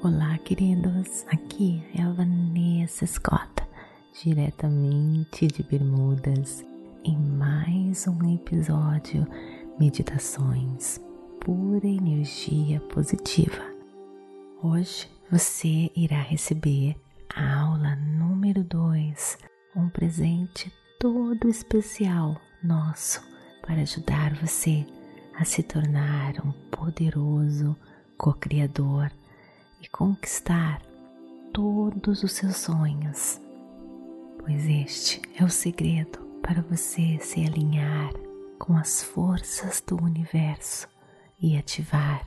Olá, queridos. Aqui é a Vanessa Scott, diretamente de Bermudas, em mais um episódio Meditações Pura Energia Positiva. Hoje você irá receber a aula número 2, um presente todo especial nosso para ajudar você a se tornar um poderoso co-criador e conquistar todos os seus sonhos, pois este é o segredo para você se alinhar com as forças do universo e ativar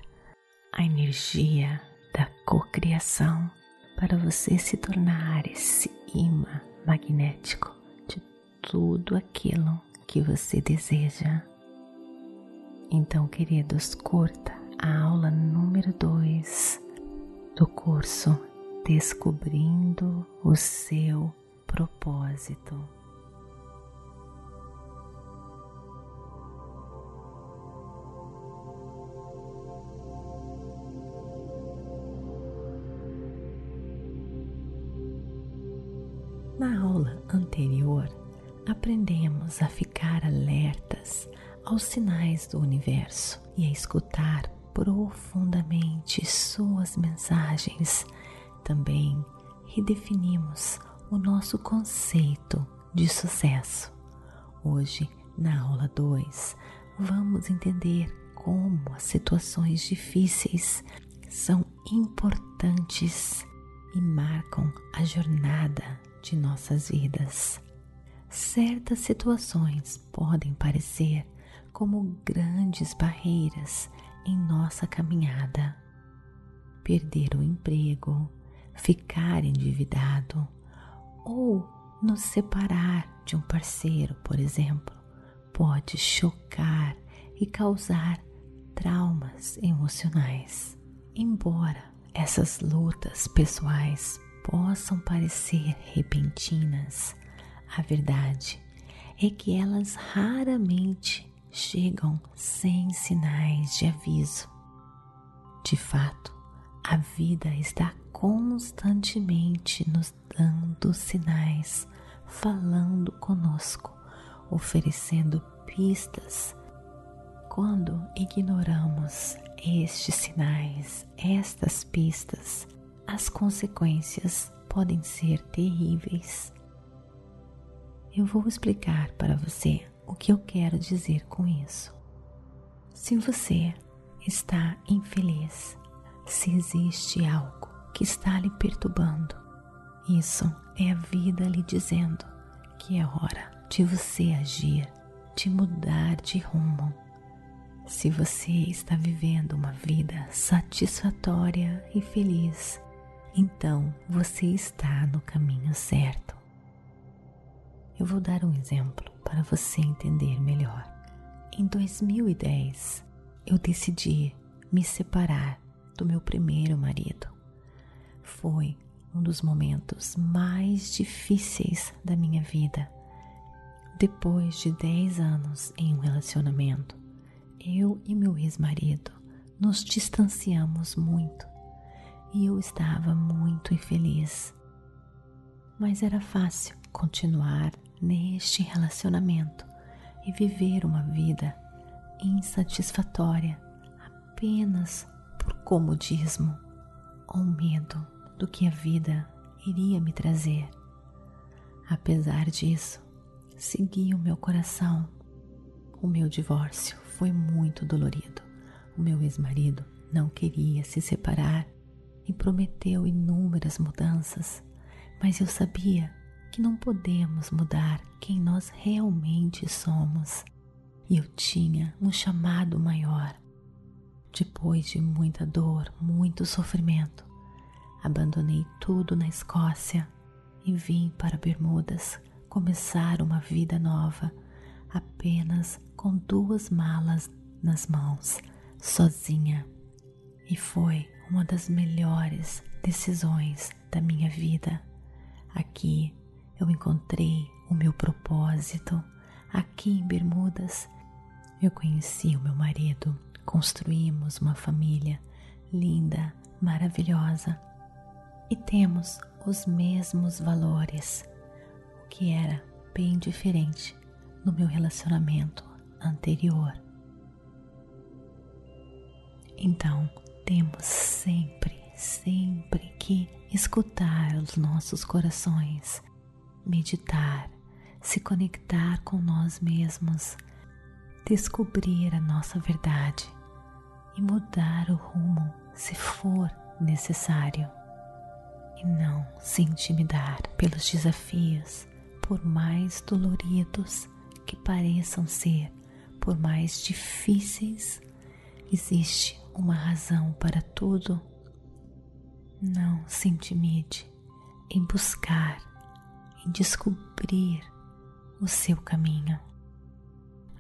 a energia da cocriação para você se tornar esse imã magnético de tudo aquilo que você deseja. Então, queridos, curta a aula número 2 do curso Descobrindo o seu propósito. Na aula anterior, aprendemos a ficar alertas aos sinais do universo e a escutar profundamente suas mensagens. Também redefinimos o nosso conceito de sucesso. Hoje, na aula 2, vamos entender como as situações difíceis são importantes e marcam a jornada de nossas vidas. Certas situações podem parecer como grandes barreiras em nossa caminhada. Perder o emprego, ficar endividado ou nos separar de um parceiro, por exemplo, pode chocar e causar traumas emocionais. Embora essas lutas pessoais possam parecer repentinas, a verdade é que elas raramente chegam sem sinais de aviso. De fato, a vida está constantemente nos dando sinais, falando conosco, oferecendo pistas. Quando ignoramos estes sinais, estas pistas, as consequências podem ser terríveis. Eu vou explicar para você o que eu quero dizer com isso? Se você está infeliz, se existe algo que está lhe perturbando, isso é a vida lhe dizendo que é hora de você agir, de mudar de rumo. Se você está vivendo uma vida satisfatória e feliz, então você está no caminho certo. Eu vou dar um exemplo para você entender melhor. Em 2010, eu decidi me separar do meu primeiro marido. Foi um dos momentos mais difíceis da minha vida. Depois de 10 anos em um relacionamento, eu e meu ex-marido nos distanciamos muito e eu estava muito infeliz. Mas era fácil continuar neste relacionamento e viver uma vida insatisfatória apenas por comodismo ou medo do que a vida iria me trazer. Apesar disso, segui o meu coração. O meu divórcio foi muito dolorido. O meu ex-marido não queria se separar e prometeu inúmeras mudanças, mas eu sabia que não podemos mudar quem nós realmente somos. E eu tinha um chamado maior. Depois de muita dor, muito sofrimento, abandonei tudo na Escócia e vim para Bermudas começar uma vida nova, apenas com duas malas nas mãos, sozinha. E foi uma das melhores decisões da minha vida. Aqui eu encontrei o meu propósito. Aqui em Bermudas, eu conheci o meu marido, construímos uma família linda, maravilhosa e temos os mesmos valores, o que era bem diferente no meu relacionamento anterior. Então, temos sempre, sempre que escutar os nossos corações, meditar, se conectar com nós mesmos, descobrir a nossa verdade e mudar o rumo se for necessário. E não se intimidar pelos desafios, por mais doloridos que pareçam ser, por mais difíceis, existe uma razão para tudo. Não se intimide em buscar, em descobrir o seu caminho.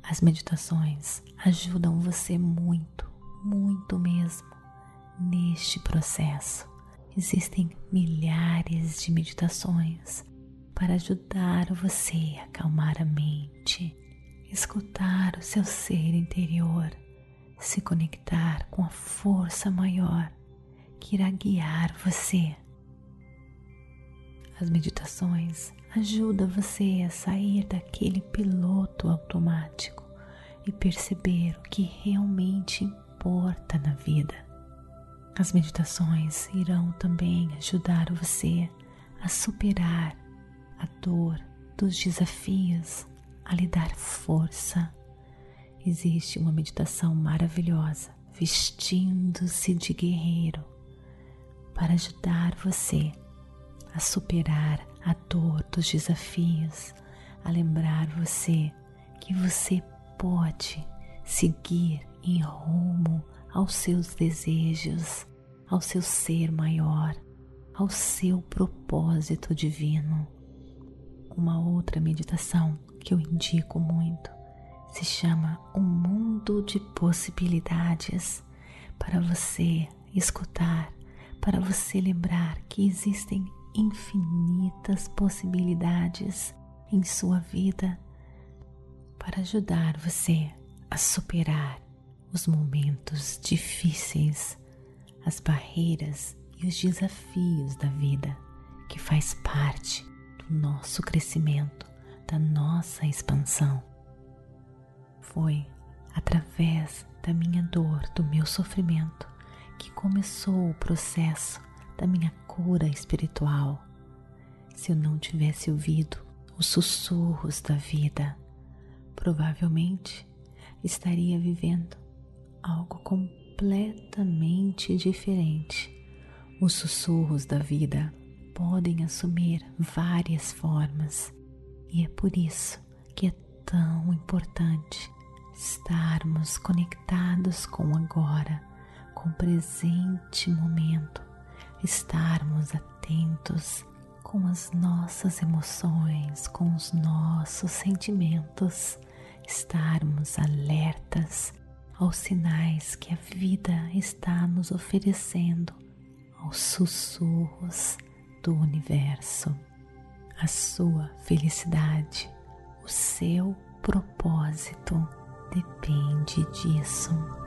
As meditações ajudam você muito, muito mesmo neste processo. Existem milhares de meditações para ajudar você a acalmar a mente, escutar o seu ser interior, se conectar com a força maior que irá guiar você. As meditações ajudam você a sair daquele piloto automático e perceber o que realmente importa na vida. As meditações irão também ajudar você a superar a dor dos desafios, a lhe dar força. Existe uma meditação maravilhosa, vestindo-se de guerreiro, para ajudar você a superar a dor dos desafios, a lembrar você que você pode seguir em rumo aos seus desejos, ao seu ser maior, ao seu propósito divino. Uma outra meditação que eu indico muito se chama Um Mundo de Possibilidades para você escutar, para você lembrar que existem infinitas possibilidades em sua vida para ajudar você a superar os momentos difíceis, as barreiras e os desafios da vida que faz parte do nosso crescimento, da nossa expansão. Foi através da minha dor, do meu sofrimento, que começou o processo da minha cura espiritual. Se eu não tivesse ouvido os sussurros da vida, provavelmente estaria vivendo algo completamente diferente. Os sussurros da vida podem assumir várias formas e é por isso que é tão importante estarmos conectados com agora, com o presente momento, estarmos atentos com as nossas emoções, com os nossos sentimentos, estarmos alertas aos sinais que a vida está nos oferecendo, aos sussurros do universo. A sua felicidade, o seu propósito depende disso.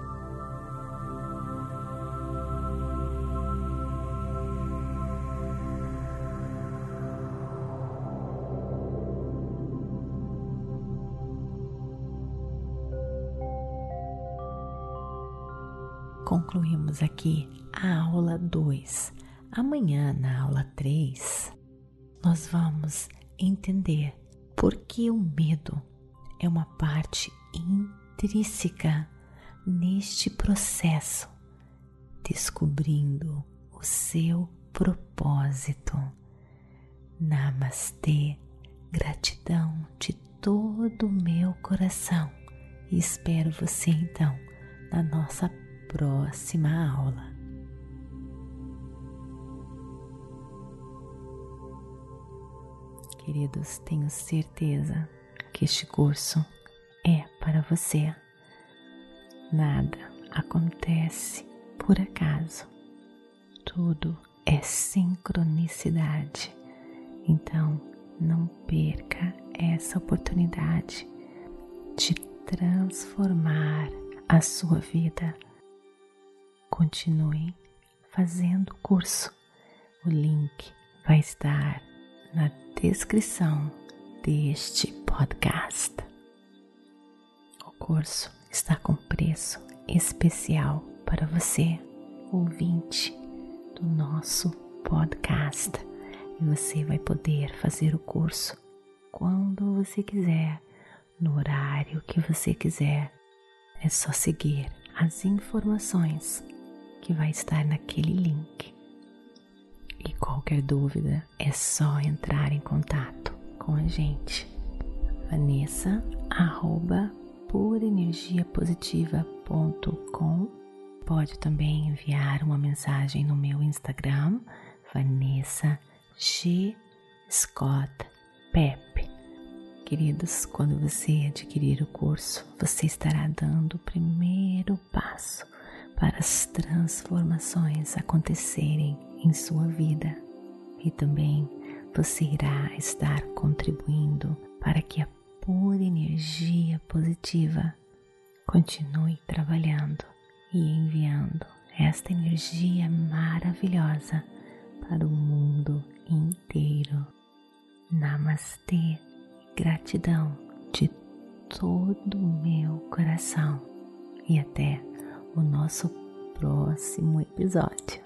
Aqui a aula 2. Amanhã, na aula 3, nós vamos entender por que o medo é uma parte intrínseca neste processo, descobrindo o seu propósito. Namastê, gratidão de todo o meu coração e espero você então na nossa próxima aula. Queridos, tenho certeza que este curso é para você. Nada acontece por acaso, tudo é sincronicidade. Então, não perca essa oportunidade de transformar a sua vida Continue fazendo o curso. O link vai estar na descrição deste podcast. O curso está com preço especial para você, ouvinte do nosso podcast. E você vai poder fazer o curso quando você quiser, no horário que você quiser. É só seguir as informações que vai estar naquele link. E qualquer dúvida é só entrar em contato com a gente. Vanessa arroba purenergiapositiva.com Pode também enviar uma mensagem no meu Instagram, Vanessa G. Scott Pep. Queridos, quando você adquirir o curso, você estará dando o primeiro passo para as transformações acontecerem em sua vida e também você irá estar contribuindo para que a pura energia positiva continue trabalhando e enviando esta energia maravilhosa para o mundo inteiro. Namastê, gratidão de todo o meu coração e até o nosso próximo episódio.